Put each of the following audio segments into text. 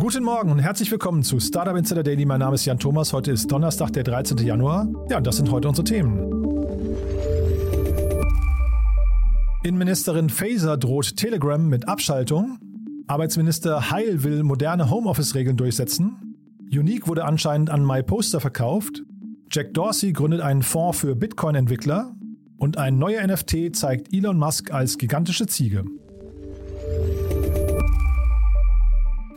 Guten Morgen und herzlich willkommen zu Startup Insider Daily. Mein Name ist Jan Thomas. Heute ist Donnerstag, der 13. Januar. Ja, und das sind heute unsere Themen. Innenministerin Faeser droht Telegram mit Abschaltung. Arbeitsminister Heil will moderne Homeoffice-Regeln durchsetzen. Unique wurde anscheinend an MyPoster verkauft. Jack Dorsey gründet einen Fonds für Bitcoin-Entwickler. Und ein neuer NFT zeigt Elon Musk als gigantische Ziege.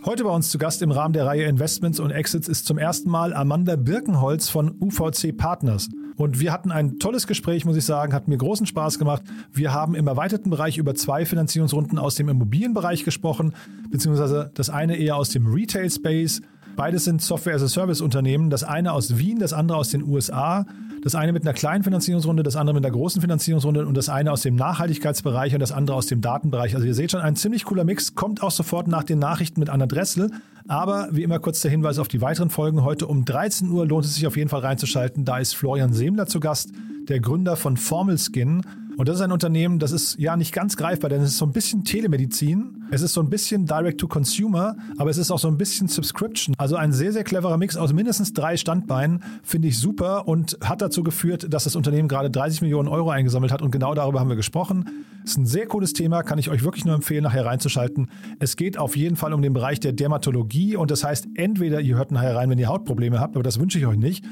Heute bei uns zu Gast im Rahmen der Reihe Investments und Exits ist zum ersten Mal Amanda Birkenholz von UVC Partners. Und wir hatten ein tolles Gespräch, muss ich sagen, hat mir großen Spaß gemacht. Wir haben im erweiterten Bereich über zwei Finanzierungsrunden aus dem Immobilienbereich gesprochen, beziehungsweise das eine eher aus dem Retail Space. Beides sind Software-as-a-Service-Unternehmen, das eine aus Wien, das andere aus den USA. Das eine mit einer kleinen Finanzierungsrunde, das andere mit einer großen Finanzierungsrunde und das eine aus dem Nachhaltigkeitsbereich und das andere aus dem Datenbereich. Also ihr seht schon, ein ziemlich cooler Mix, kommt auch sofort nach den Nachrichten mit Anna Dressel. Aber wie immer kurz der Hinweis auf die weiteren Folgen. Heute um 13 Uhr lohnt es sich auf jeden Fall reinzuschalten. Da ist Florian Semler zu Gast, der Gründer von Formel Skin. Und das ist ein Unternehmen, das ist ja nicht ganz greifbar, denn es ist so ein bisschen Telemedizin, es ist so ein bisschen Direct-to-Consumer, aber es ist auch so ein bisschen Subscription. Also ein sehr, sehr cleverer Mix aus mindestens drei Standbeinen, finde ich super und hat dazu geführt, dass das Unternehmen gerade 30 Millionen Euro eingesammelt hat und genau darüber haben wir gesprochen. Ist ein sehr cooles Thema, kann ich euch wirklich nur empfehlen, nachher reinzuschalten. Es geht auf jeden Fall um den Bereich der Dermatologie und das heißt, entweder ihr hört nachher rein, wenn ihr Hautprobleme habt, aber das wünsche ich euch nicht.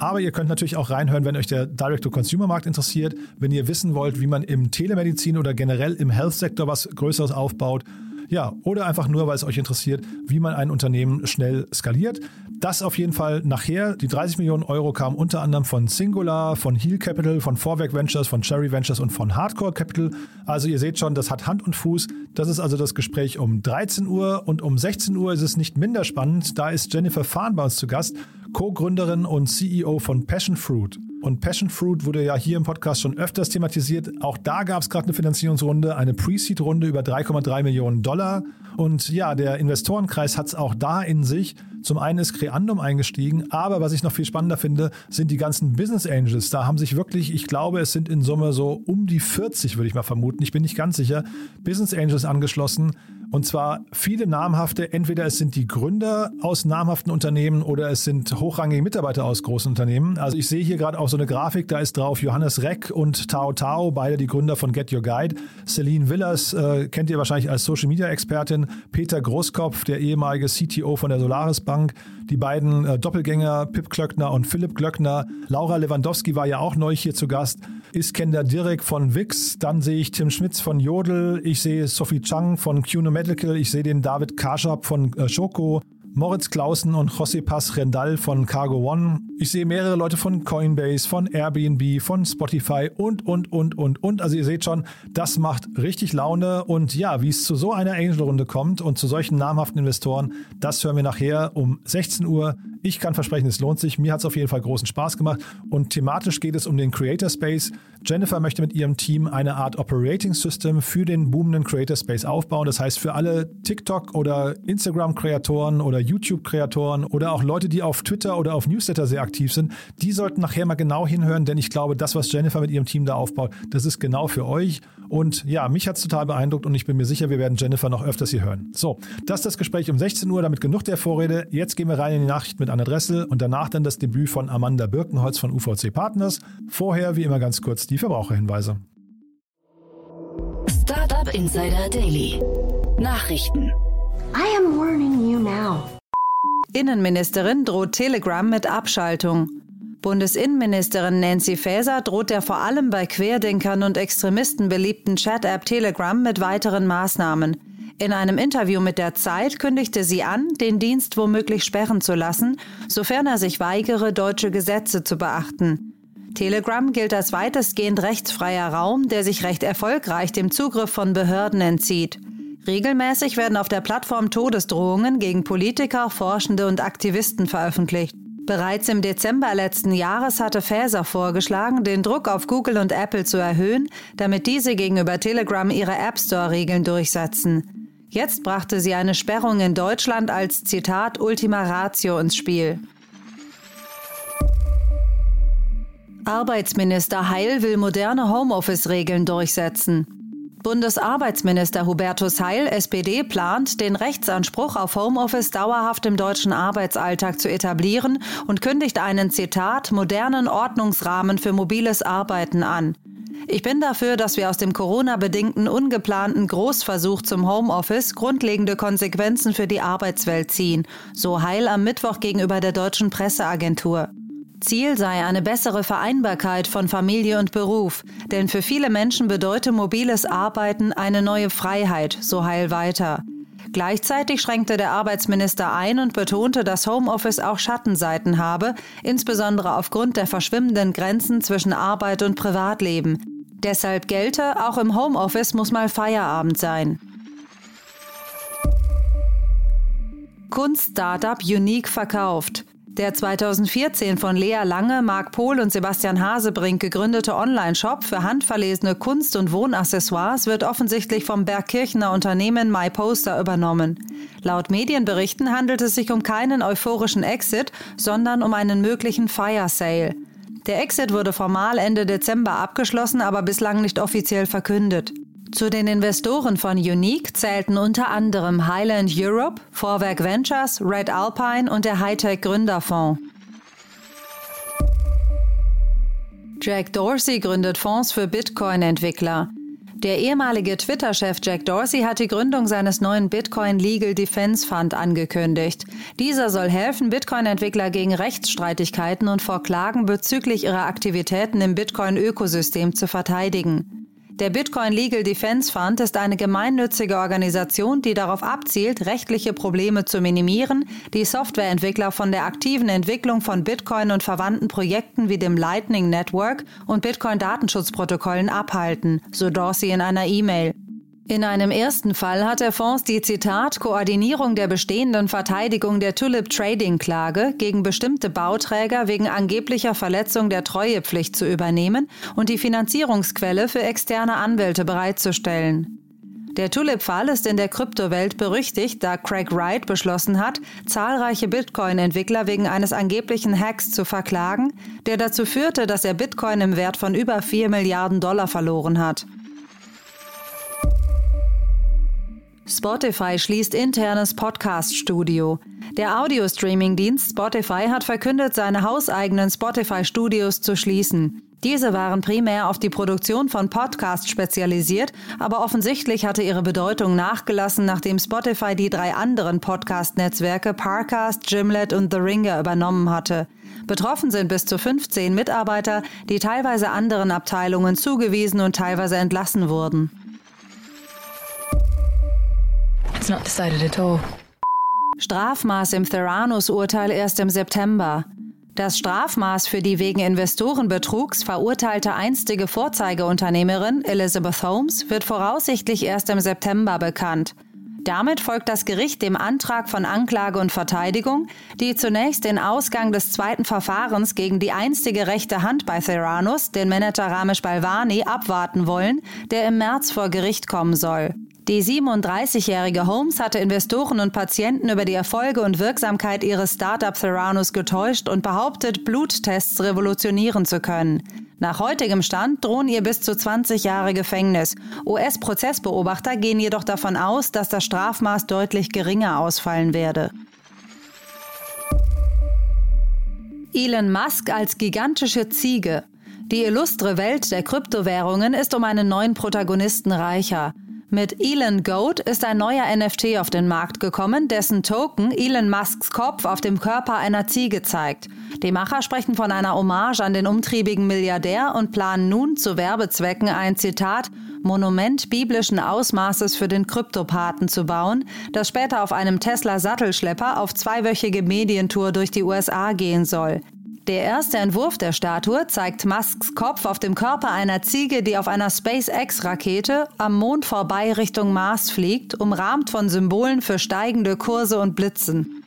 Aber ihr könnt natürlich auch reinhören, wenn euch der Direct-to-Consumer-Markt interessiert, wenn ihr wissen wollt, wie man im Telemedizin oder generell im Health-Sektor was Größeres aufbaut. Ja, oder einfach nur, weil es euch interessiert, wie man ein Unternehmen schnell skaliert. Das auf jeden Fall nachher. Die 30 Millionen Euro kamen unter anderem von Singular, von Heal Capital, von Vorwerk Ventures, von Cherry Ventures und von Hardcore Capital. Also ihr seht schon, das hat Hand und Fuß. Das ist also das Gespräch um 13 Uhr und um 16 Uhr ist es nicht minder spannend. Da ist Jennifer Fahn bei uns zu Gast, Co-Gründerin und CEO von Passion Fruit. Und Passion Fruit wurde ja hier im Podcast schon öfters thematisiert. Auch da gab es gerade eine Finanzierungsrunde, eine Pre-Seed-Runde über 3,3 Millionen Dollar. Und ja, der Investorenkreis hat es auch da in sich. Zum einen ist Creandum eingestiegen, aber was ich noch viel spannender finde, sind die ganzen Business Angels. Da haben sich wirklich, ich glaube, es sind in Summe so um die 40, würde ich mal vermuten, ich bin nicht ganz sicher, Business Angels angeschlossen. Und zwar viele namhafte, entweder es sind die Gründer aus namhaften Unternehmen oder es sind hochrangige Mitarbeiter aus großen Unternehmen. Also ich sehe hier gerade auch so eine Grafik, da ist drauf Johannes Reck und Tao Tao, beide die Gründer von Get Your Guide. Celine Willers äh, kennt ihr wahrscheinlich als Social Media Expertin. Peter Großkopf, der ehemalige CTO von der Solaris Bank. Die beiden äh, Doppelgänger Pip Klöckner und Philipp Glöckner. Laura Lewandowski war ja auch neu hier zu Gast. Iskender Direk von Wix. Dann sehe ich Tim Schmitz von Jodel. Ich sehe Sophie Chang von QNO Medical. Ich sehe den David Karschab von äh, Schoko. Moritz Clausen und José Paz Rendal von Cargo One. Ich sehe mehrere Leute von Coinbase, von Airbnb, von Spotify und, und, und, und, und. Also ihr seht schon, das macht richtig Laune. Und ja, wie es zu so einer Angel-Runde kommt und zu solchen namhaften Investoren, das hören wir nachher um 16 Uhr. Ich kann versprechen, es lohnt sich. Mir hat es auf jeden Fall großen Spaß gemacht. Und thematisch geht es um den Creator Space. Jennifer möchte mit ihrem Team eine Art Operating System für den boomenden Creator Space aufbauen. Das heißt, für alle TikTok- oder Instagram-Kreatoren oder YouTube-Kreatoren oder auch Leute, die auf Twitter oder auf Newsletter sehr aktiv sind, die sollten nachher mal genau hinhören, denn ich glaube, das, was Jennifer mit ihrem Team da aufbaut, das ist genau für euch. Und ja, mich hat es total beeindruckt und ich bin mir sicher, wir werden Jennifer noch öfters hier hören. So, das ist das Gespräch um 16 Uhr, damit genug der Vorrede. Jetzt gehen wir rein in die Nachricht mit Anna Dressel und danach dann das Debüt von Amanda Birkenholz von UVC Partners. Vorher, wie immer ganz kurz, die Verbraucherhinweise. Startup Insider Daily. Nachrichten. I am warning you now. Innenministerin droht Telegram mit Abschaltung. Bundesinnenministerin Nancy Faeser droht der vor allem bei Querdenkern und Extremisten beliebten Chat-App Telegram mit weiteren Maßnahmen. In einem Interview mit der Zeit kündigte sie an, den Dienst womöglich sperren zu lassen, sofern er sich weigere, deutsche Gesetze zu beachten. Telegram gilt als weitestgehend rechtsfreier Raum, der sich recht erfolgreich dem Zugriff von Behörden entzieht. Regelmäßig werden auf der Plattform Todesdrohungen gegen Politiker, Forschende und Aktivisten veröffentlicht. Bereits im Dezember letzten Jahres hatte Faeser vorgeschlagen, den Druck auf Google und Apple zu erhöhen, damit diese gegenüber Telegram ihre App Store-Regeln durchsetzen. Jetzt brachte sie eine Sperrung in Deutschland als Zitat Ultima Ratio ins Spiel. Arbeitsminister Heil will moderne Homeoffice-Regeln durchsetzen. Bundesarbeitsminister Hubertus Heil, SPD, plant, den Rechtsanspruch auf Homeoffice dauerhaft im deutschen Arbeitsalltag zu etablieren und kündigt einen, Zitat, modernen Ordnungsrahmen für mobiles Arbeiten an. Ich bin dafür, dass wir aus dem Corona-bedingten ungeplanten Großversuch zum Homeoffice grundlegende Konsequenzen für die Arbeitswelt ziehen, so Heil am Mittwoch gegenüber der deutschen Presseagentur. Ziel sei eine bessere Vereinbarkeit von Familie und Beruf, denn für viele Menschen bedeutet mobiles Arbeiten eine neue Freiheit, so Heil weiter. Gleichzeitig schränkte der Arbeitsminister ein und betonte, dass Homeoffice auch Schattenseiten habe, insbesondere aufgrund der verschwimmenden Grenzen zwischen Arbeit und Privatleben. Deshalb gelte, auch im Homeoffice muss mal Feierabend sein. Kunst-Startup Unique verkauft. Der 2014 von Lea Lange, Marc Pohl und Sebastian Hasebrink gegründete Online-Shop für handverlesene Kunst- und Wohnaccessoires wird offensichtlich vom Bergkirchener Unternehmen MyPoster übernommen. Laut Medienberichten handelt es sich um keinen euphorischen Exit, sondern um einen möglichen Fire Sale. Der Exit wurde formal Ende Dezember abgeschlossen, aber bislang nicht offiziell verkündet. Zu den Investoren von Unique zählten unter anderem Highland Europe, Vorwerk Ventures, Red Alpine und der Hightech Gründerfonds. Jack Dorsey gründet Fonds für Bitcoin-Entwickler. Der ehemalige Twitter-Chef Jack Dorsey hat die Gründung seines neuen Bitcoin Legal Defense Fund angekündigt. Dieser soll helfen, Bitcoin-Entwickler gegen Rechtsstreitigkeiten und vor Klagen bezüglich ihrer Aktivitäten im Bitcoin-Ökosystem zu verteidigen. Der Bitcoin Legal Defense Fund ist eine gemeinnützige Organisation, die darauf abzielt, rechtliche Probleme zu minimieren, die Softwareentwickler von der aktiven Entwicklung von Bitcoin und verwandten Projekten wie dem Lightning Network und Bitcoin-Datenschutzprotokollen abhalten, so Dorsey in einer E-Mail. In einem ersten Fall hat der Fonds die Zitat Koordinierung der bestehenden Verteidigung der Tulip Trading Klage gegen bestimmte Bauträger wegen angeblicher Verletzung der Treuepflicht zu übernehmen und die Finanzierungsquelle für externe Anwälte bereitzustellen. Der Tulip-Fall ist in der Kryptowelt berüchtigt, da Craig Wright beschlossen hat, zahlreiche Bitcoin-Entwickler wegen eines angeblichen Hacks zu verklagen, der dazu führte, dass er Bitcoin im Wert von über 4 Milliarden Dollar verloren hat. Spotify schließt internes Podcast-Studio. Der Audio-Streaming-Dienst Spotify hat verkündet, seine hauseigenen Spotify-Studios zu schließen. Diese waren primär auf die Produktion von Podcasts spezialisiert, aber offensichtlich hatte ihre Bedeutung nachgelassen, nachdem Spotify die drei anderen Podcast-Netzwerke Parcast, Gimlet und The Ringer übernommen hatte. Betroffen sind bis zu 15 Mitarbeiter, die teilweise anderen Abteilungen zugewiesen und teilweise entlassen wurden. Not decided at all. Strafmaß im Theranos-Urteil erst im September. Das Strafmaß für die wegen Investorenbetrugs verurteilte einstige Vorzeigeunternehmerin Elizabeth Holmes wird voraussichtlich erst im September bekannt. Damit folgt das Gericht dem Antrag von Anklage und Verteidigung, die zunächst den Ausgang des zweiten Verfahrens gegen die einstige rechte Hand bei Theranos, den Manager Ramesh Balvani, abwarten wollen, der im März vor Gericht kommen soll. Die 37-jährige Holmes hatte Investoren und Patienten über die Erfolge und Wirksamkeit ihres Startup Theranos getäuscht und behauptet, Bluttests revolutionieren zu können. Nach heutigem Stand drohen ihr bis zu 20 Jahre Gefängnis. US-Prozessbeobachter gehen jedoch davon aus, dass das Strafmaß deutlich geringer ausfallen werde. Elon Musk als gigantische Ziege. Die illustre Welt der Kryptowährungen ist um einen neuen Protagonisten reicher. Mit Elon Goat ist ein neuer NFT auf den Markt gekommen, dessen Token Elon Musks Kopf auf dem Körper einer Ziege zeigt. Die Macher sprechen von einer Hommage an den umtriebigen Milliardär und planen nun zu Werbezwecken ein Zitat Monument biblischen Ausmaßes für den Kryptopathen zu bauen, das später auf einem Tesla Sattelschlepper auf zweiwöchige Medientour durch die USA gehen soll. Der erste Entwurf der Statue zeigt Musks Kopf auf dem Körper einer Ziege, die auf einer SpaceX-Rakete am Mond vorbei Richtung Mars fliegt, umrahmt von Symbolen für steigende Kurse und Blitzen.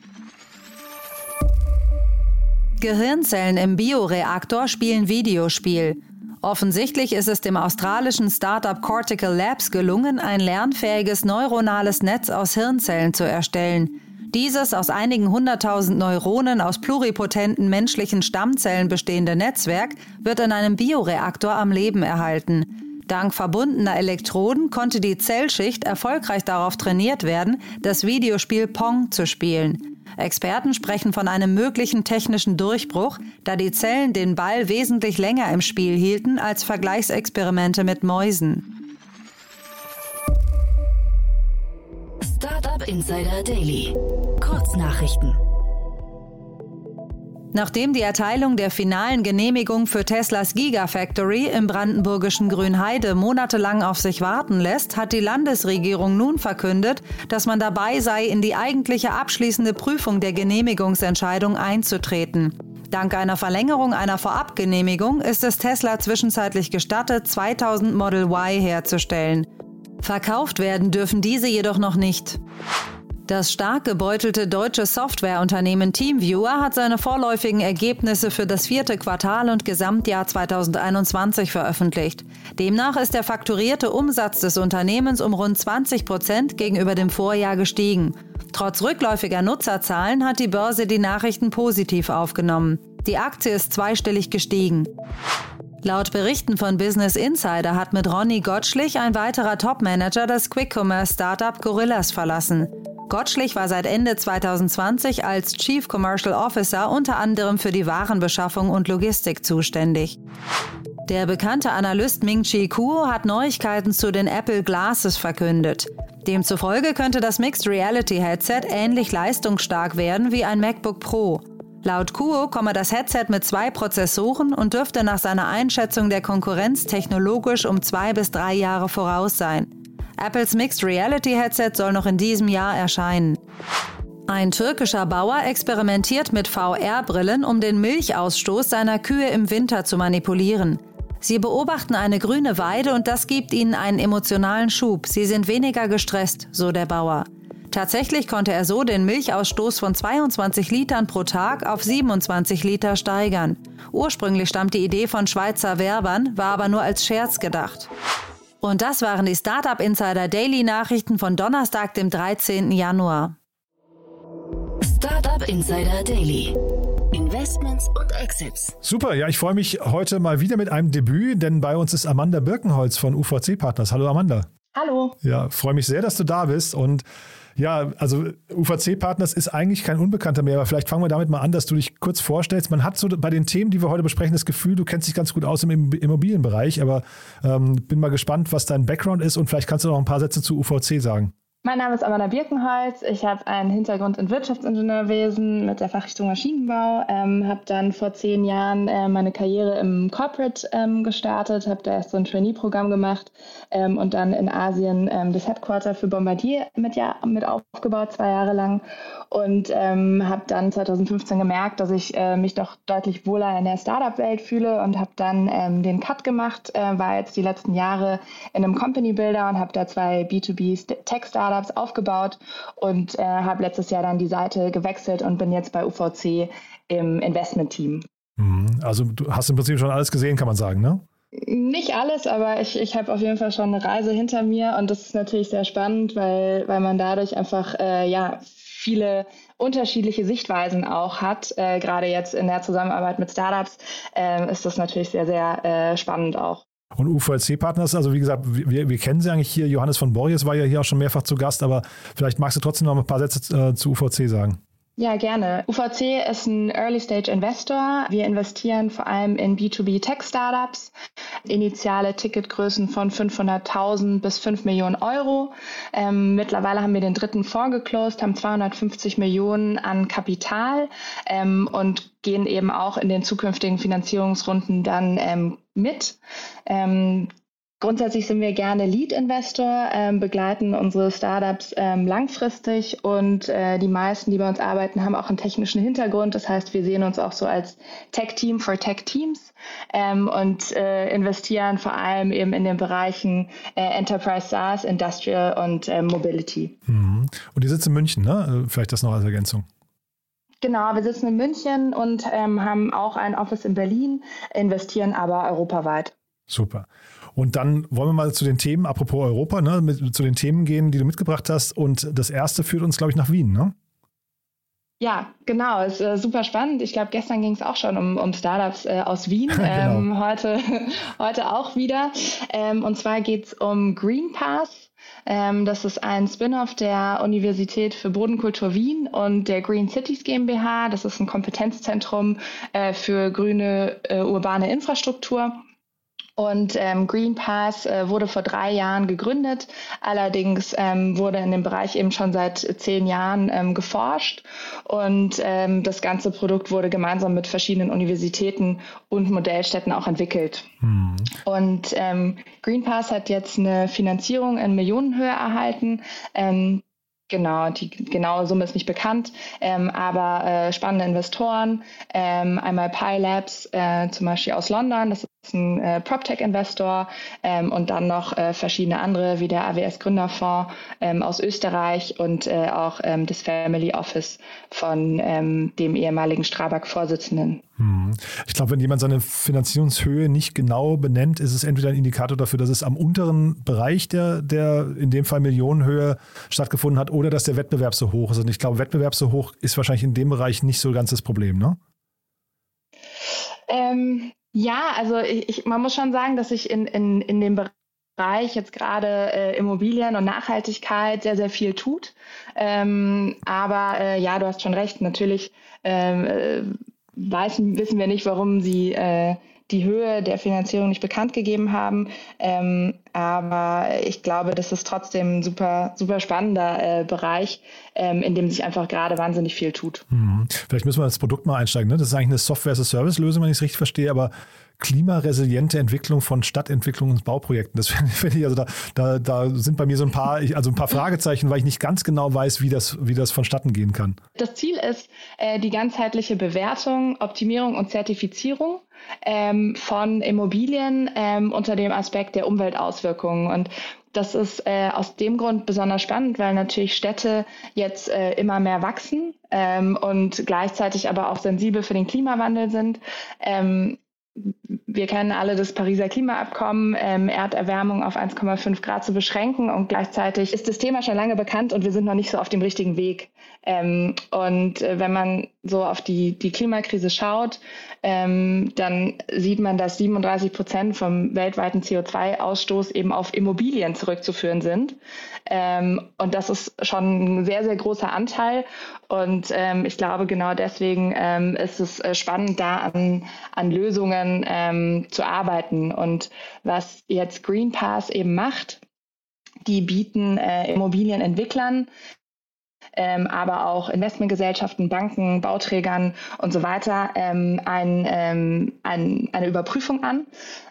Gehirnzellen im Bioreaktor spielen Videospiel. Offensichtlich ist es dem australischen Startup Cortical Labs gelungen, ein lernfähiges neuronales Netz aus Hirnzellen zu erstellen. Dieses aus einigen hunderttausend Neuronen aus pluripotenten menschlichen Stammzellen bestehende Netzwerk wird in einem Bioreaktor am Leben erhalten. Dank verbundener Elektroden konnte die Zellschicht erfolgreich darauf trainiert werden, das Videospiel Pong zu spielen. Experten sprechen von einem möglichen technischen Durchbruch, da die Zellen den Ball wesentlich länger im Spiel hielten als Vergleichsexperimente mit Mäusen. Insider Daily. Kurznachrichten. Nachdem die Erteilung der finalen Genehmigung für Teslas Gigafactory im brandenburgischen Grünheide monatelang auf sich warten lässt, hat die Landesregierung nun verkündet, dass man dabei sei, in die eigentliche abschließende Prüfung der Genehmigungsentscheidung einzutreten. Dank einer Verlängerung einer Vorabgenehmigung ist es Tesla zwischenzeitlich gestattet, 2000 Model Y herzustellen. Verkauft werden dürfen diese jedoch noch nicht. Das stark gebeutelte deutsche Softwareunternehmen TeamViewer hat seine vorläufigen Ergebnisse für das vierte Quartal und Gesamtjahr 2021 veröffentlicht. Demnach ist der fakturierte Umsatz des Unternehmens um rund 20 Prozent gegenüber dem Vorjahr gestiegen. Trotz rückläufiger Nutzerzahlen hat die Börse die Nachrichten positiv aufgenommen. Die Aktie ist zweistellig gestiegen. Laut Berichten von Business Insider hat mit Ronny Gottschlich ein weiterer Topmanager das Quick-Commerce-Startup Gorillas verlassen. Gottschlich war seit Ende 2020 als Chief Commercial Officer unter anderem für die Warenbeschaffung und Logistik zuständig. Der bekannte Analyst Ming-Chi Kuo hat Neuigkeiten zu den Apple Glasses verkündet. Demzufolge könnte das Mixed Reality Headset ähnlich leistungsstark werden wie ein MacBook Pro. Laut Kuo komme das Headset mit zwei Prozessoren und dürfte nach seiner Einschätzung der Konkurrenz technologisch um zwei bis drei Jahre voraus sein. Apples Mixed Reality Headset soll noch in diesem Jahr erscheinen. Ein türkischer Bauer experimentiert mit VR-Brillen, um den Milchausstoß seiner Kühe im Winter zu manipulieren. Sie beobachten eine grüne Weide und das gibt ihnen einen emotionalen Schub. Sie sind weniger gestresst, so der Bauer. Tatsächlich konnte er so den Milchausstoß von 22 Litern pro Tag auf 27 Liter steigern. Ursprünglich stammt die Idee von Schweizer Werbern, war aber nur als Scherz gedacht. Und das waren die Startup Insider Daily Nachrichten von Donnerstag, dem 13. Januar. Startup Insider Daily. Investments und Exits. Super, ja, ich freue mich heute mal wieder mit einem Debüt, denn bei uns ist Amanda Birkenholz von UVC Partners. Hallo Amanda. Hallo. Ja, freue mich sehr, dass du da bist und ja, also UVC-Partners ist eigentlich kein Unbekannter mehr, aber vielleicht fangen wir damit mal an, dass du dich kurz vorstellst. Man hat so bei den Themen, die wir heute besprechen, das Gefühl, du kennst dich ganz gut aus im Immobilienbereich, aber ähm, bin mal gespannt, was dein Background ist und vielleicht kannst du noch ein paar Sätze zu UVC sagen. Mein Name ist Amanda Birkenholz. Ich habe einen Hintergrund in Wirtschaftsingenieurwesen mit der Fachrichtung Maschinenbau. Ähm, habe dann vor zehn Jahren äh, meine Karriere im Corporate ähm, gestartet, habe da erst so ein Trainee-Programm gemacht ähm, und dann in Asien ähm, das Headquarter für Bombardier mit, ja, mit aufgebaut, zwei Jahre lang. Und ähm, habe dann 2015 gemerkt, dass ich äh, mich doch deutlich wohler in der Startup-Welt fühle und habe dann ähm, den Cut gemacht, äh, war jetzt die letzten Jahre in einem Company Builder und habe da zwei B2B-Tech-Startups Startups aufgebaut und äh, habe letztes Jahr dann die Seite gewechselt und bin jetzt bei UVC im Investment-Team. Mhm. Also du hast im Prinzip schon alles gesehen, kann man sagen, ne? Nicht alles, aber ich, ich habe auf jeden Fall schon eine Reise hinter mir und das ist natürlich sehr spannend, weil, weil man dadurch einfach äh, ja, viele unterschiedliche Sichtweisen auch hat. Äh, Gerade jetzt in der Zusammenarbeit mit Startups äh, ist das natürlich sehr, sehr äh, spannend auch. Und UVLC-Partners, also wie gesagt, wir, wir, kennen sie eigentlich hier. Johannes von Borries war ja hier auch schon mehrfach zu Gast, aber vielleicht magst du trotzdem noch ein paar Sätze äh, zu UVC sagen. Ja, gerne. UVC ist ein Early Stage Investor. Wir investieren vor allem in B2B Tech Startups. Initiale Ticketgrößen von 500.000 bis 5 Millionen Euro. Ähm, mittlerweile haben wir den dritten Fonds geclosed, haben 250 Millionen an Kapital ähm, und gehen eben auch in den zukünftigen Finanzierungsrunden dann ähm, mit. Ähm, Grundsätzlich sind wir gerne Lead-Investor, ähm, begleiten unsere Startups ähm, langfristig und äh, die meisten, die bei uns arbeiten, haben auch einen technischen Hintergrund. Das heißt, wir sehen uns auch so als Tech-Team for Tech-Teams ähm, und äh, investieren vor allem eben in den Bereichen äh, Enterprise SaaS, Industrial und äh, Mobility. Mhm. Und die sitzt in München, ne? Äh, vielleicht das noch als Ergänzung. Genau, wir sitzen in München und ähm, haben auch ein Office in Berlin, investieren aber europaweit. Super. Und dann wollen wir mal zu den Themen, apropos Europa, ne, mit, zu den Themen gehen, die du mitgebracht hast. Und das erste führt uns, glaube ich, nach Wien, ne? Ja, genau, ist äh, super spannend. Ich glaube, gestern ging es auch schon um, um Startups äh, aus Wien, genau. ähm, heute, heute auch wieder. Ähm, und zwar geht es um GreenPass. Ähm, das ist ein Spin-off der Universität für Bodenkultur Wien und der Green Cities GmbH. Das ist ein Kompetenzzentrum äh, für grüne äh, urbane Infrastruktur. Und ähm, Green Pass äh, wurde vor drei Jahren gegründet. Allerdings ähm, wurde in dem Bereich eben schon seit zehn Jahren ähm, geforscht. Und ähm, das ganze Produkt wurde gemeinsam mit verschiedenen Universitäten und Modellstätten auch entwickelt. Mhm. Und ähm, Green Pass hat jetzt eine Finanzierung in Millionenhöhe erhalten. Ähm, Genau, die genaue Summe ist nicht bekannt, ähm, aber äh, spannende Investoren, ähm, einmal Pi Labs, äh, zum Beispiel aus London, das ist ein äh, PropTech-Investor ähm, und dann noch äh, verschiedene andere, wie der AWS Gründerfonds ähm, aus Österreich und äh, auch ähm, das Family Office von ähm, dem ehemaligen Strabag-Vorsitzenden. Hm. Ich glaube, wenn jemand seine Finanzierungshöhe nicht genau benennt, ist es entweder ein Indikator dafür, dass es am unteren Bereich der, der in dem Fall Millionenhöhe stattgefunden hat oder dass der Wettbewerb so hoch ist. Und ich glaube, Wettbewerb so hoch ist wahrscheinlich in dem Bereich nicht so ganz das Problem, ne? Ähm, ja, also ich, man muss schon sagen, dass ich in, in, in dem Bereich jetzt gerade äh, Immobilien und Nachhaltigkeit sehr, sehr viel tut. Ähm, aber äh, ja, du hast schon recht, natürlich ähm, äh, weiß, wissen wir nicht, warum sie äh, die Höhe der Finanzierung nicht bekannt gegeben haben. Ähm, aber ich glaube, das ist trotzdem ein super, super spannender äh, Bereich, ähm, in dem sich einfach gerade wahnsinnig viel tut. Mhm. Vielleicht müssen wir ins Produkt mal einsteigen. Ne? Das ist eigentlich eine Software-as-a-Service-Lösung, wenn ich es richtig verstehe, aber klimaresiliente Entwicklung von Stadtentwicklung und Bauprojekten. Das finde ich, also da, da, da sind bei mir so ein paar, also ein paar Fragezeichen, weil ich nicht ganz genau weiß, wie das, wie das vonstatten gehen kann. Das Ziel ist äh, die ganzheitliche Bewertung, Optimierung und Zertifizierung ähm, von Immobilien ähm, unter dem Aspekt der Umweltauswirkungen. Und das ist äh, aus dem Grund besonders spannend, weil natürlich Städte jetzt äh, immer mehr wachsen ähm, und gleichzeitig aber auch sensibel für den Klimawandel sind. Ähm, wir kennen alle das Pariser Klimaabkommen, ähm, Erderwärmung auf 1,5 Grad zu beschränken und gleichzeitig ist das Thema schon lange bekannt und wir sind noch nicht so auf dem richtigen Weg. Ähm, und äh, wenn man so auf die, die Klimakrise schaut, ähm, dann sieht man, dass 37 Prozent vom weltweiten CO2-Ausstoß eben auf Immobilien zurückzuführen sind. Ähm, und das ist schon ein sehr, sehr großer Anteil. Und ähm, ich glaube, genau deswegen ähm, ist es äh, spannend, da an, an Lösungen ähm, zu arbeiten. Und was jetzt Green Pass eben macht, die bieten äh, Immobilienentwicklern ähm, aber auch Investmentgesellschaften, Banken, Bauträgern und so weiter ähm, ein, ähm, ein, eine Überprüfung an.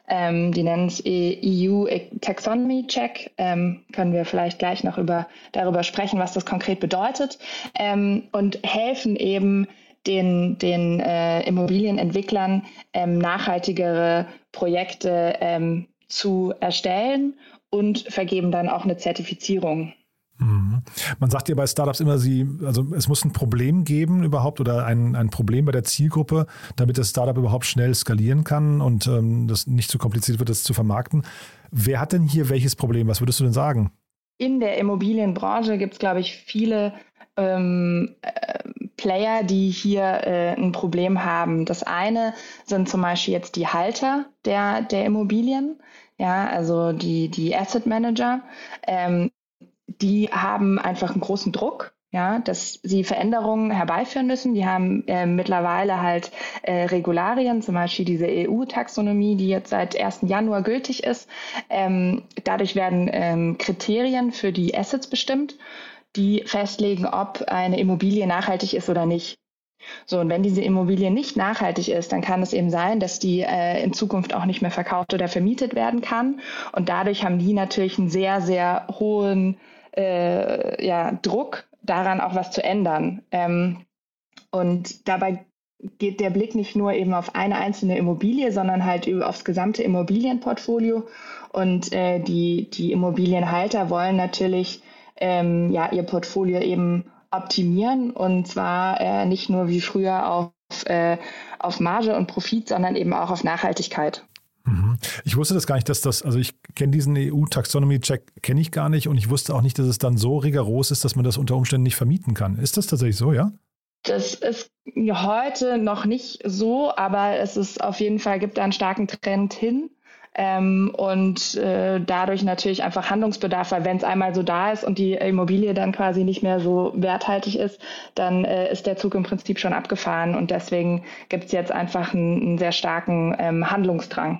Ähm, die nennen es EU Taxonomy Check. Ähm, können wir vielleicht gleich noch über, darüber sprechen, was das konkret bedeutet. Ähm, und helfen eben den, den äh, Immobilienentwicklern ähm, nachhaltigere Projekte ähm, zu erstellen und vergeben dann auch eine Zertifizierung. Mhm. Man sagt ja bei Startups immer, sie, also es muss ein Problem geben überhaupt oder ein, ein Problem bei der Zielgruppe, damit das Startup überhaupt schnell skalieren kann und ähm, das nicht zu kompliziert wird, das zu vermarkten. Wer hat denn hier welches Problem? Was würdest du denn sagen? In der Immobilienbranche gibt es, glaube ich, viele ähm, äh, Player, die hier äh, ein Problem haben. Das eine sind zum Beispiel jetzt die Halter der, der Immobilien, ja, also die, die Asset Manager. Ähm, die haben einfach einen großen Druck, ja, dass sie Veränderungen herbeiführen müssen. Die haben äh, mittlerweile halt äh, Regularien, zum Beispiel diese EU-Taxonomie, die jetzt seit 1. Januar gültig ist. Ähm, dadurch werden ähm, Kriterien für die Assets bestimmt, die festlegen, ob eine Immobilie nachhaltig ist oder nicht. So, und wenn diese Immobilie nicht nachhaltig ist, dann kann es eben sein, dass die äh, in Zukunft auch nicht mehr verkauft oder vermietet werden kann. Und dadurch haben die natürlich einen sehr, sehr hohen äh, ja, Druck daran, auch was zu ändern. Ähm, und dabei geht der Blick nicht nur eben auf eine einzelne Immobilie, sondern halt aufs gesamte Immobilienportfolio. Und äh, die, die Immobilienhalter wollen natürlich ähm, ja, ihr Portfolio eben optimieren und zwar äh, nicht nur wie früher auf, äh, auf Marge und Profit, sondern eben auch auf Nachhaltigkeit. Mhm. Ich wusste das gar nicht, dass das, also ich kenne diesen EU-Taxonomy-Check, kenne ich gar nicht und ich wusste auch nicht, dass es dann so rigoros ist, dass man das unter Umständen nicht vermieten kann. Ist das tatsächlich so, ja? Das ist heute noch nicht so, aber es ist auf jeden Fall, gibt da einen starken Trend hin. Ähm, und äh, dadurch natürlich einfach Handlungsbedarf, weil wenn es einmal so da ist und die Immobilie dann quasi nicht mehr so werthaltig ist, dann äh, ist der Zug im Prinzip schon abgefahren und deswegen gibt es jetzt einfach einen, einen sehr starken ähm, Handlungsdrang.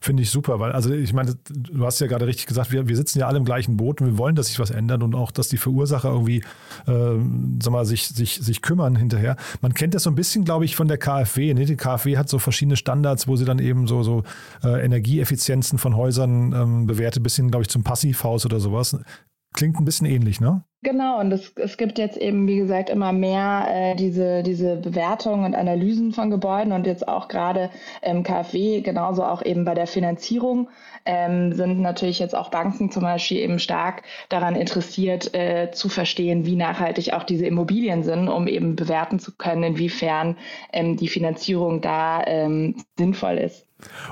Finde ich super, weil, also ich meine, du hast ja gerade richtig gesagt, wir, wir sitzen ja alle im gleichen Boot und wir wollen, dass sich was ändert und auch, dass die Verursacher irgendwie, äh, sag mal, sich, sich, sich kümmern hinterher. Man kennt das so ein bisschen, glaube ich, von der KfW. Ne? Die KfW hat so verschiedene Standards, wo sie dann eben so, so äh, Energieeffizienzen von Häusern ähm, bewertet, bis hin, glaube ich, zum Passivhaus oder sowas. Klingt ein bisschen ähnlich, ne? Genau, und es, es gibt jetzt eben, wie gesagt, immer mehr äh, diese, diese Bewertungen und Analysen von Gebäuden und jetzt auch gerade im KfW, genauso auch eben bei der Finanzierung, ähm, sind natürlich jetzt auch Banken zum Beispiel eben stark daran interessiert, äh, zu verstehen, wie nachhaltig auch diese Immobilien sind, um eben bewerten zu können, inwiefern ähm, die Finanzierung da ähm, sinnvoll ist.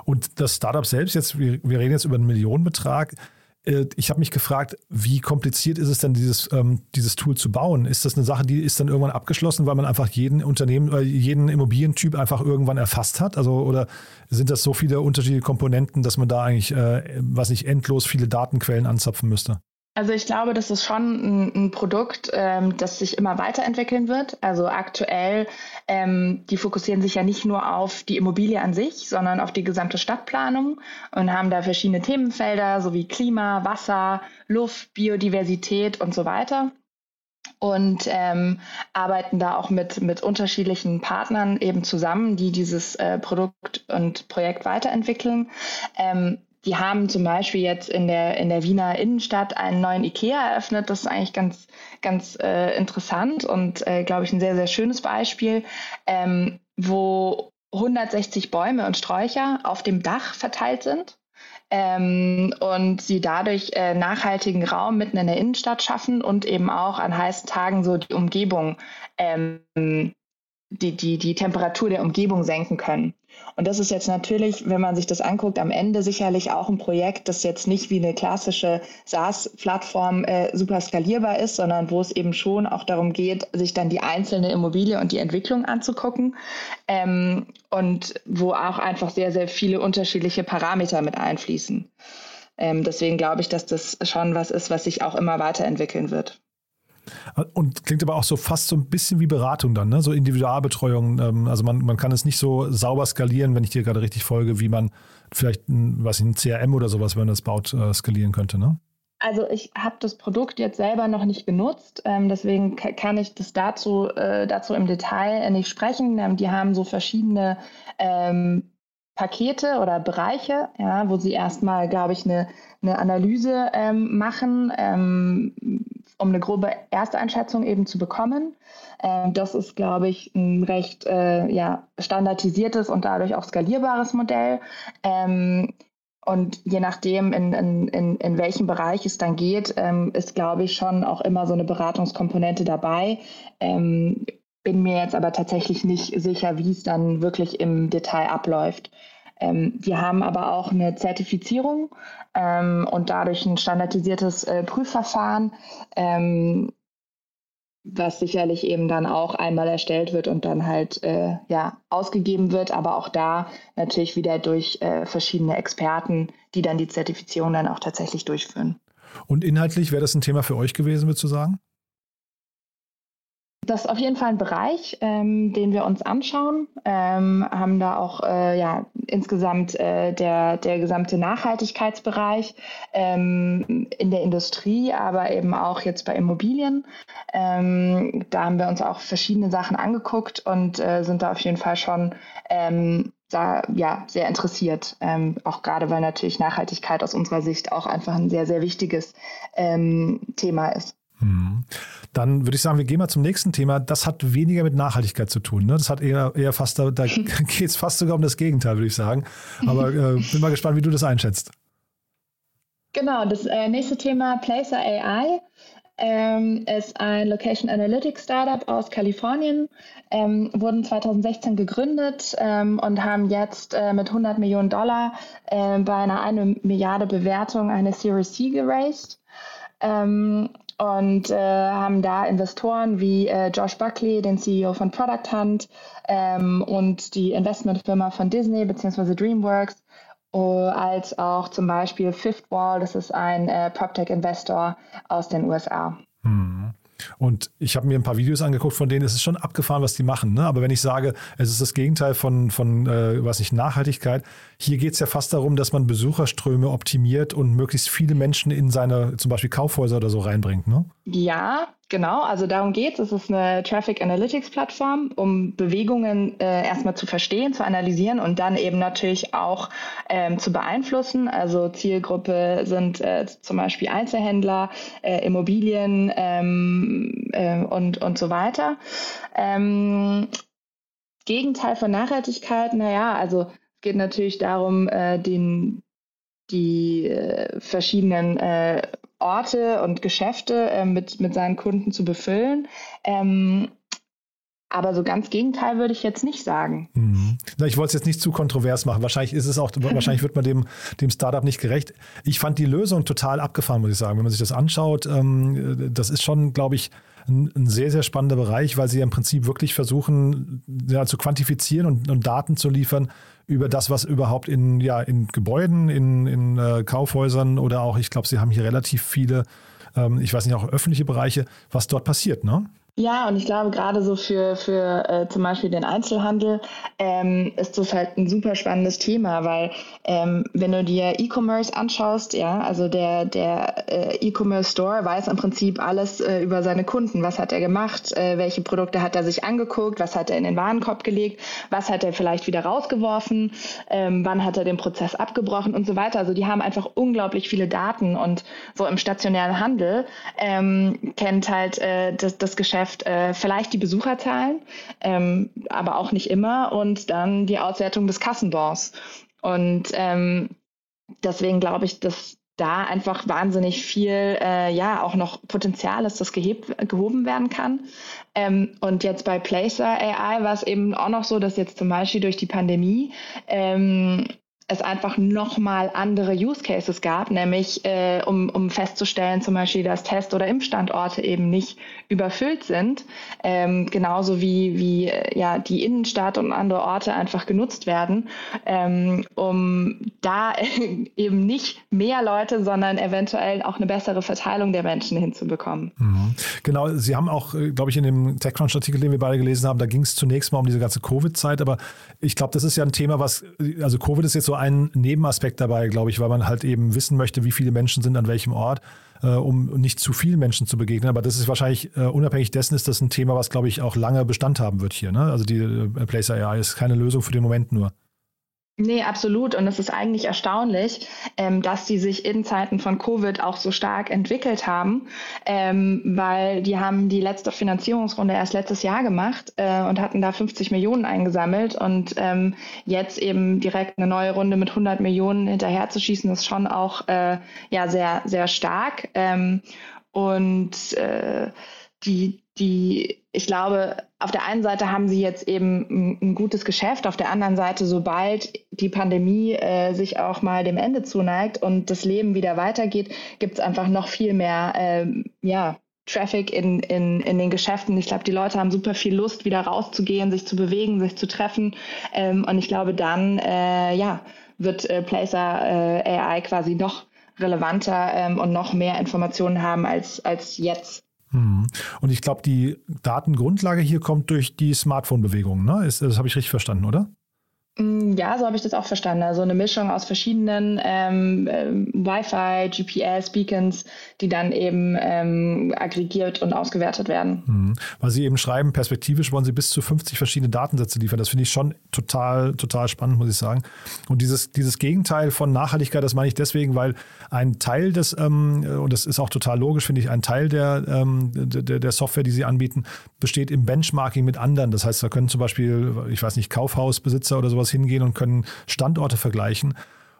Und das Startup selbst, jetzt, wir, wir reden jetzt über einen Millionenbetrag, ich habe mich gefragt, wie kompliziert ist es denn, dieses, ähm, dieses Tool zu bauen? Ist das eine Sache, die ist dann irgendwann abgeschlossen, weil man einfach jeden Unternehmen, äh, jeden Immobilientyp einfach irgendwann erfasst hat? Also, oder sind das so viele unterschiedliche Komponenten, dass man da eigentlich, äh, was nicht, endlos viele Datenquellen anzapfen müsste? Also ich glaube, das ist schon ein, ein Produkt, ähm, das sich immer weiterentwickeln wird. Also aktuell, ähm, die fokussieren sich ja nicht nur auf die Immobilie an sich, sondern auf die gesamte Stadtplanung und haben da verschiedene Themenfelder sowie Klima, Wasser, Luft, Biodiversität und so weiter und ähm, arbeiten da auch mit, mit unterschiedlichen Partnern eben zusammen, die dieses äh, Produkt und Projekt weiterentwickeln. Ähm, die haben zum Beispiel jetzt in der, in der Wiener Innenstadt einen neuen IKEA eröffnet. Das ist eigentlich ganz, ganz äh, interessant und, äh, glaube ich, ein sehr, sehr schönes Beispiel, ähm, wo 160 Bäume und Sträucher auf dem Dach verteilt sind. Ähm, und sie dadurch äh, nachhaltigen Raum mitten in der Innenstadt schaffen und eben auch an heißen Tagen so die Umgebung ähm, die, die, die Temperatur der Umgebung senken können. Und das ist jetzt natürlich, wenn man sich das anguckt, am Ende sicherlich auch ein Projekt, das jetzt nicht wie eine klassische SaaS-Plattform äh, super skalierbar ist, sondern wo es eben schon auch darum geht, sich dann die einzelne Immobilie und die Entwicklung anzugucken ähm, und wo auch einfach sehr, sehr viele unterschiedliche Parameter mit einfließen. Ähm, deswegen glaube ich, dass das schon was ist, was sich auch immer weiterentwickeln wird. Und klingt aber auch so fast so ein bisschen wie Beratung dann, ne? so Individualbetreuung. Ähm, also man, man kann es nicht so sauber skalieren, wenn ich dir gerade richtig folge, wie man vielleicht ein, was ein CRM oder sowas, wenn man das baut, äh, skalieren könnte. Ne? Also ich habe das Produkt jetzt selber noch nicht genutzt, ähm, deswegen kann ich das dazu, äh, dazu im Detail äh, nicht sprechen. Ähm, die haben so verschiedene ähm, Pakete oder Bereiche, ja, wo sie erstmal, glaube ich, eine, eine Analyse ähm, machen, ähm, um eine grobe Ersteinschätzung eben zu bekommen. Ähm, das ist, glaube ich, ein recht äh, ja, standardisiertes und dadurch auch skalierbares Modell. Ähm, und je nachdem, in, in, in, in welchem Bereich es dann geht, ähm, ist, glaube ich, schon auch immer so eine Beratungskomponente dabei. Ähm, bin mir jetzt aber tatsächlich nicht sicher, wie es dann wirklich im Detail abläuft. Ähm, wir haben aber auch eine Zertifizierung ähm, und dadurch ein standardisiertes äh, Prüfverfahren, ähm, was sicherlich eben dann auch einmal erstellt wird und dann halt äh, ja ausgegeben wird, aber auch da natürlich wieder durch äh, verschiedene Experten, die dann die Zertifizierung dann auch tatsächlich durchführen. Und inhaltlich wäre das ein Thema für euch gewesen, würdest du sagen? Das ist auf jeden Fall ein Bereich, ähm, den wir uns anschauen, ähm, haben da auch äh, ja, insgesamt äh, der, der gesamte Nachhaltigkeitsbereich ähm, in der Industrie, aber eben auch jetzt bei Immobilien. Ähm, da haben wir uns auch verschiedene Sachen angeguckt und äh, sind da auf jeden Fall schon ähm, da, ja, sehr interessiert, ähm, auch gerade weil natürlich Nachhaltigkeit aus unserer Sicht auch einfach ein sehr, sehr wichtiges Thema ist. Dann würde ich sagen, wir gehen mal zum nächsten Thema. Das hat weniger mit Nachhaltigkeit zu tun. Ne? Das hat eher, eher fast, da, da geht es fast sogar um das Gegenteil, würde ich sagen. Aber äh, bin mal gespannt, wie du das einschätzt. Genau, das äh, nächste Thema Placer AI. ähm, ist ein Location Analytics Startup aus Kalifornien, ähm, wurden 2016 gegründet ähm, und haben jetzt äh, mit 100 Millionen Dollar äh, bei einer 1 Milliarde Bewertung eine Series C geraced. Ähm, und äh, haben da Investoren wie äh, Josh Buckley, den CEO von Product Hunt ähm, und die Investmentfirma von Disney bzw. DreamWorks, als auch zum Beispiel Fifth Wall, das ist ein äh, PropTech-Investor aus den USA. Hm. Und ich habe mir ein paar Videos angeguckt, von denen ist es schon abgefahren, was die machen. Ne? Aber wenn ich sage, es ist das Gegenteil von, von äh, was nicht, Nachhaltigkeit, hier geht es ja fast darum, dass man Besucherströme optimiert und möglichst viele Menschen in seine zum Beispiel Kaufhäuser oder so reinbringt. Ne? Ja, Genau, also darum geht es. Es ist eine Traffic Analytics Plattform, um Bewegungen äh, erstmal zu verstehen, zu analysieren und dann eben natürlich auch ähm, zu beeinflussen. Also Zielgruppe sind äh, zum Beispiel Einzelhändler, äh, Immobilien ähm, äh, und, und so weiter. Ähm, Gegenteil von Nachhaltigkeit, naja, also geht natürlich darum, äh, den, die äh, verschiedenen äh, Orte und Geschäfte äh, mit, mit seinen Kunden zu befüllen. Ähm, aber so ganz Gegenteil würde ich jetzt nicht sagen. Mhm. Na, ich wollte es jetzt nicht zu kontrovers machen. Wahrscheinlich ist es auch, wahrscheinlich wird man dem, dem Startup nicht gerecht. Ich fand die Lösung total abgefahren, muss ich sagen. Wenn man sich das anschaut, ähm, das ist schon, glaube ich, ein, ein, sehr, sehr spannender Bereich, weil sie im Prinzip wirklich versuchen, ja, zu quantifizieren und, und Daten zu liefern, über das, was überhaupt in, ja, in Gebäuden, in, in äh, Kaufhäusern oder auch, ich glaube, Sie haben hier relativ viele, ähm, ich weiß nicht, auch öffentliche Bereiche, was dort passiert, ne? Ja, und ich glaube, gerade so für, für äh, zum Beispiel den Einzelhandel ähm, ist das halt ein super spannendes Thema, weil ähm, wenn du dir E-Commerce anschaust, ja, also der, der äh, E-Commerce Store weiß im Prinzip alles äh, über seine Kunden. Was hat er gemacht? Äh, welche Produkte hat er sich angeguckt? Was hat er in den Warenkorb gelegt? Was hat er vielleicht wieder rausgeworfen? Ähm, wann hat er den Prozess abgebrochen und so weiter? Also die haben einfach unglaublich viele Daten und so im stationären Handel ähm, kennt halt äh, das, das Geschäft Geschäft äh, vielleicht die Besucherzahlen, ähm, aber auch nicht immer und dann die Auswertung des Kassenbons. Und ähm, deswegen glaube ich, dass da einfach wahnsinnig viel, äh, ja, auch noch Potenzial ist, das gehoben werden kann. Ähm, und jetzt bei Placer AI war es eben auch noch so, dass jetzt zum Beispiel durch die Pandemie ähm, es einfach nochmal andere Use Cases gab, nämlich äh, um, um festzustellen zum Beispiel, dass Test- oder Impfstandorte eben nicht überfüllt sind, ähm, genauso wie, wie äh, ja, die Innenstadt und andere Orte einfach genutzt werden, ähm, um da eben nicht mehr Leute, sondern eventuell auch eine bessere Verteilung der Menschen hinzubekommen. Mhm. Genau, Sie haben auch, äh, glaube ich, in dem TechCrunch-Artikel, den wir beide gelesen haben, da ging es zunächst mal um diese ganze Covid-Zeit, aber ich glaube, das ist ja ein Thema, was, also Covid ist jetzt so ein Nebenaspekt dabei, glaube ich, weil man halt eben wissen möchte, wie viele Menschen sind an welchem Ort, äh, um nicht zu vielen Menschen zu begegnen. Aber das ist wahrscheinlich, äh, unabhängig dessen, ist das ein Thema, was, glaube ich, auch lange Bestand haben wird hier. Ne? Also die äh, Placer AI ist keine Lösung für den Moment nur. Nee, absolut. Und es ist eigentlich erstaunlich, ähm, dass die sich in Zeiten von Covid auch so stark entwickelt haben, ähm, weil die haben die letzte Finanzierungsrunde erst letztes Jahr gemacht äh, und hatten da 50 Millionen eingesammelt und ähm, jetzt eben direkt eine neue Runde mit 100 Millionen hinterherzuschießen, ist schon auch äh, ja sehr sehr stark ähm, und äh, die die ich glaube, auf der einen Seite haben sie jetzt eben ein, gutes Geschäft, auf der anderen Seite, sobald die Pandemie äh, sich auch mal dem Ende zuneigt und das Leben wieder weitergeht, gibt es einfach noch viel mehr ähm, ja, Traffic in, in, in den Geschäften. Ich glaube, die Leute haben super viel Lust, wieder rauszugehen, sich zu bewegen, sich zu treffen. Ähm, und ich glaube, dann äh, ja, wird äh, Placer äh, AI quasi noch relevanter ähm, und noch mehr Informationen haben als, als jetzt. Hm. Und ich glaube, die Datengrundlage hier kommt durch die Smartphone-Bewegung. Ne? das habe ich richtig verstanden, oder? Mm, ja, so habe ich das auch verstanden. Also eine Mischung aus verschiedenen ähm, ähm, Wi-Fi, GPS, Beacons, die dann eben ähm, aggregiert und ausgewertet werden. Mhm. Weil Sie eben schreiben, perspektivisch wollen Sie bis zu 50 verschiedene Datensätze liefern. Das finde ich schon total, total spannend, muss ich sagen. Und dieses, dieses Gegenteil von Nachhaltigkeit, das meine ich deswegen, weil ein Teil des, ähm, und das ist auch total logisch, finde ich, ein Teil der, ähm, der, der Software, die Sie anbieten, besteht im Benchmarking mit anderen. Das heißt, da können zum Beispiel, ich weiß nicht, Kaufhausbesitzer oder sowas hingehen und können Standorte vergleichen.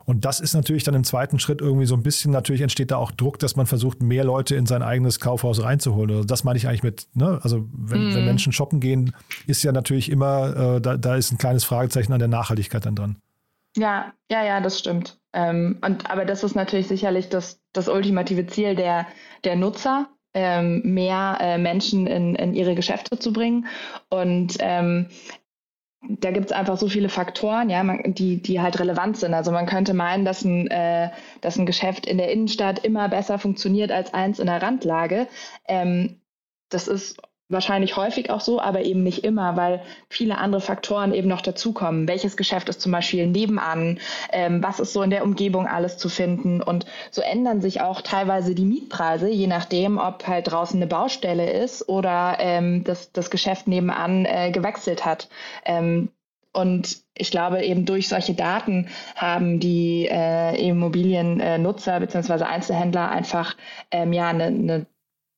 Und das ist natürlich dann im zweiten Schritt irgendwie so ein bisschen, natürlich entsteht da auch Druck, dass man versucht, mehr Leute in sein eigenes Kaufhaus reinzuholen. Also das meine ich eigentlich mit, ne? also wenn, mm. wenn, Menschen shoppen gehen, ist ja natürlich immer, äh, da, da ist ein kleines Fragezeichen an der Nachhaltigkeit dann dran. Ja, ja, ja, das stimmt. Ähm, und, aber das ist natürlich sicherlich das, das ultimative Ziel der, der Nutzer, ähm, mehr äh, Menschen in, in ihre Geschäfte zu bringen. Und ähm, da gibt es einfach so viele Faktoren, ja, man, die, die halt relevant sind. Also man könnte meinen, dass ein, äh, dass ein Geschäft in der Innenstadt immer besser funktioniert als eins in der Randlage. Ähm, das ist wahrscheinlich häufig auch so, aber eben nicht immer, weil viele andere Faktoren eben noch dazukommen. Welches Geschäft ist zum Beispiel nebenan? Ähm, was ist so in der Umgebung alles zu finden? Und so ändern sich auch teilweise die Mietpreise, je nachdem, ob halt draußen eine Baustelle ist oder ähm, das, das Geschäft nebenan äh, gewechselt hat. Ähm, und ich glaube, eben durch solche Daten haben die äh, Immobiliennutzer bzw. Einzelhändler einfach ähm, ja eine, eine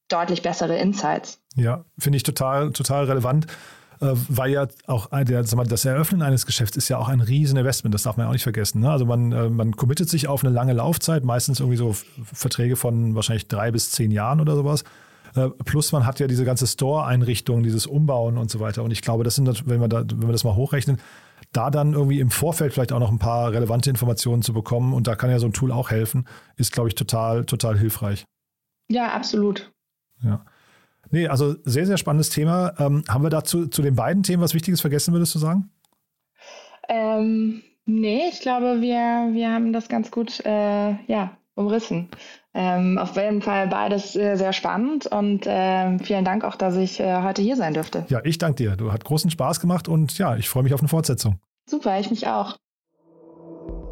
deutlich bessere Insights. Ja, finde ich total, total relevant, äh, weil ja auch der, das Eröffnen eines Geschäfts ist ja auch ein riesen Investment, das darf man ja auch nicht vergessen. Ne? Also man, äh, man committet sich auf eine lange Laufzeit, meistens irgendwie so Verträge von wahrscheinlich drei bis zehn Jahren oder sowas. Äh, plus man hat ja diese ganze Store-Einrichtung, dieses Umbauen und so weiter. Und ich glaube, das sind, wenn wir, da, wenn wir das mal hochrechnen, da dann irgendwie im Vorfeld vielleicht auch noch ein paar relevante Informationen zu bekommen und da kann ja so ein Tool auch helfen, ist, glaube ich, total, total hilfreich. Ja, absolut. Ja. Nee, also sehr, sehr spannendes Thema. Ähm, haben wir dazu zu den beiden Themen was Wichtiges vergessen, würdest du sagen? Ähm, nee, ich glaube, wir, wir haben das ganz gut äh, ja, umrissen. Ähm, auf jeden Fall beides sehr, sehr spannend und äh, vielen Dank auch, dass ich äh, heute hier sein durfte. Ja, ich danke dir. Du hat großen Spaß gemacht und ja, ich freue mich auf eine Fortsetzung. Super, ich mich auch.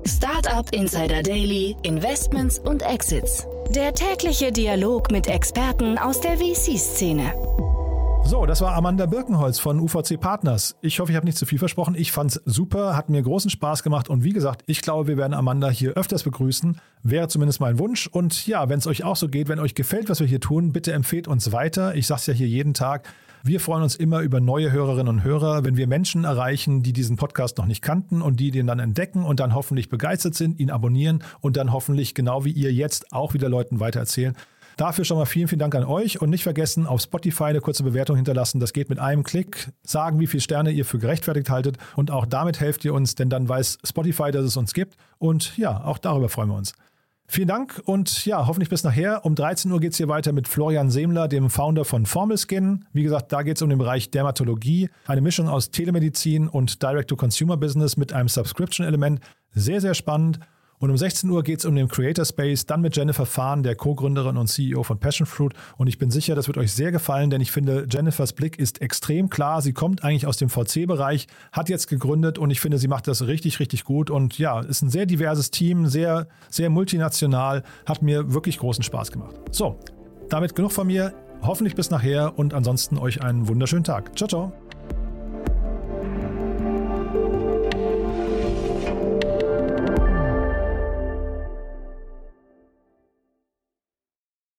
Startup Insider Daily, Investments und Exits. Der tägliche Dialog mit Experten aus der VC-Szene. So, das war Amanda Birkenholz von UVC Partners. Ich hoffe, ich habe nicht zu viel versprochen. Ich fand's super, hat mir großen Spaß gemacht und wie gesagt, ich glaube, wir werden Amanda hier öfters begrüßen. Wäre zumindest mein Wunsch. Und ja, wenn es euch auch so geht, wenn euch gefällt, was wir hier tun, bitte empfehlt uns weiter. Ich sage es ja hier jeden Tag. Wir freuen uns immer über neue Hörerinnen und Hörer, wenn wir Menschen erreichen, die diesen Podcast noch nicht kannten und die den dann entdecken und dann hoffentlich begeistert sind, ihn abonnieren und dann hoffentlich genau wie ihr jetzt auch wieder Leuten weitererzählen. Dafür schon mal vielen, vielen Dank an euch und nicht vergessen, auf Spotify eine kurze Bewertung hinterlassen. Das geht mit einem Klick. Sagen, wie viele Sterne ihr für gerechtfertigt haltet und auch damit helft ihr uns, denn dann weiß Spotify, dass es uns gibt. Und ja, auch darüber freuen wir uns. Vielen Dank und ja, hoffentlich bis nachher. Um 13 Uhr geht es hier weiter mit Florian Semler, dem Founder von Formelskin. Wie gesagt, da geht es um den Bereich Dermatologie, eine Mischung aus Telemedizin und Direct-to-Consumer-Business mit einem Subscription-Element. Sehr, sehr spannend. Und um 16 Uhr geht es um den Creator Space, dann mit Jennifer Fahn, der Co-Gründerin und CEO von Passion Fruit. Und ich bin sicher, das wird euch sehr gefallen, denn ich finde, Jennifers Blick ist extrem klar. Sie kommt eigentlich aus dem VC-Bereich, hat jetzt gegründet und ich finde, sie macht das richtig, richtig gut. Und ja, ist ein sehr diverses Team, sehr, sehr multinational, hat mir wirklich großen Spaß gemacht. So, damit genug von mir. Hoffentlich bis nachher und ansonsten euch einen wunderschönen Tag. Ciao, ciao.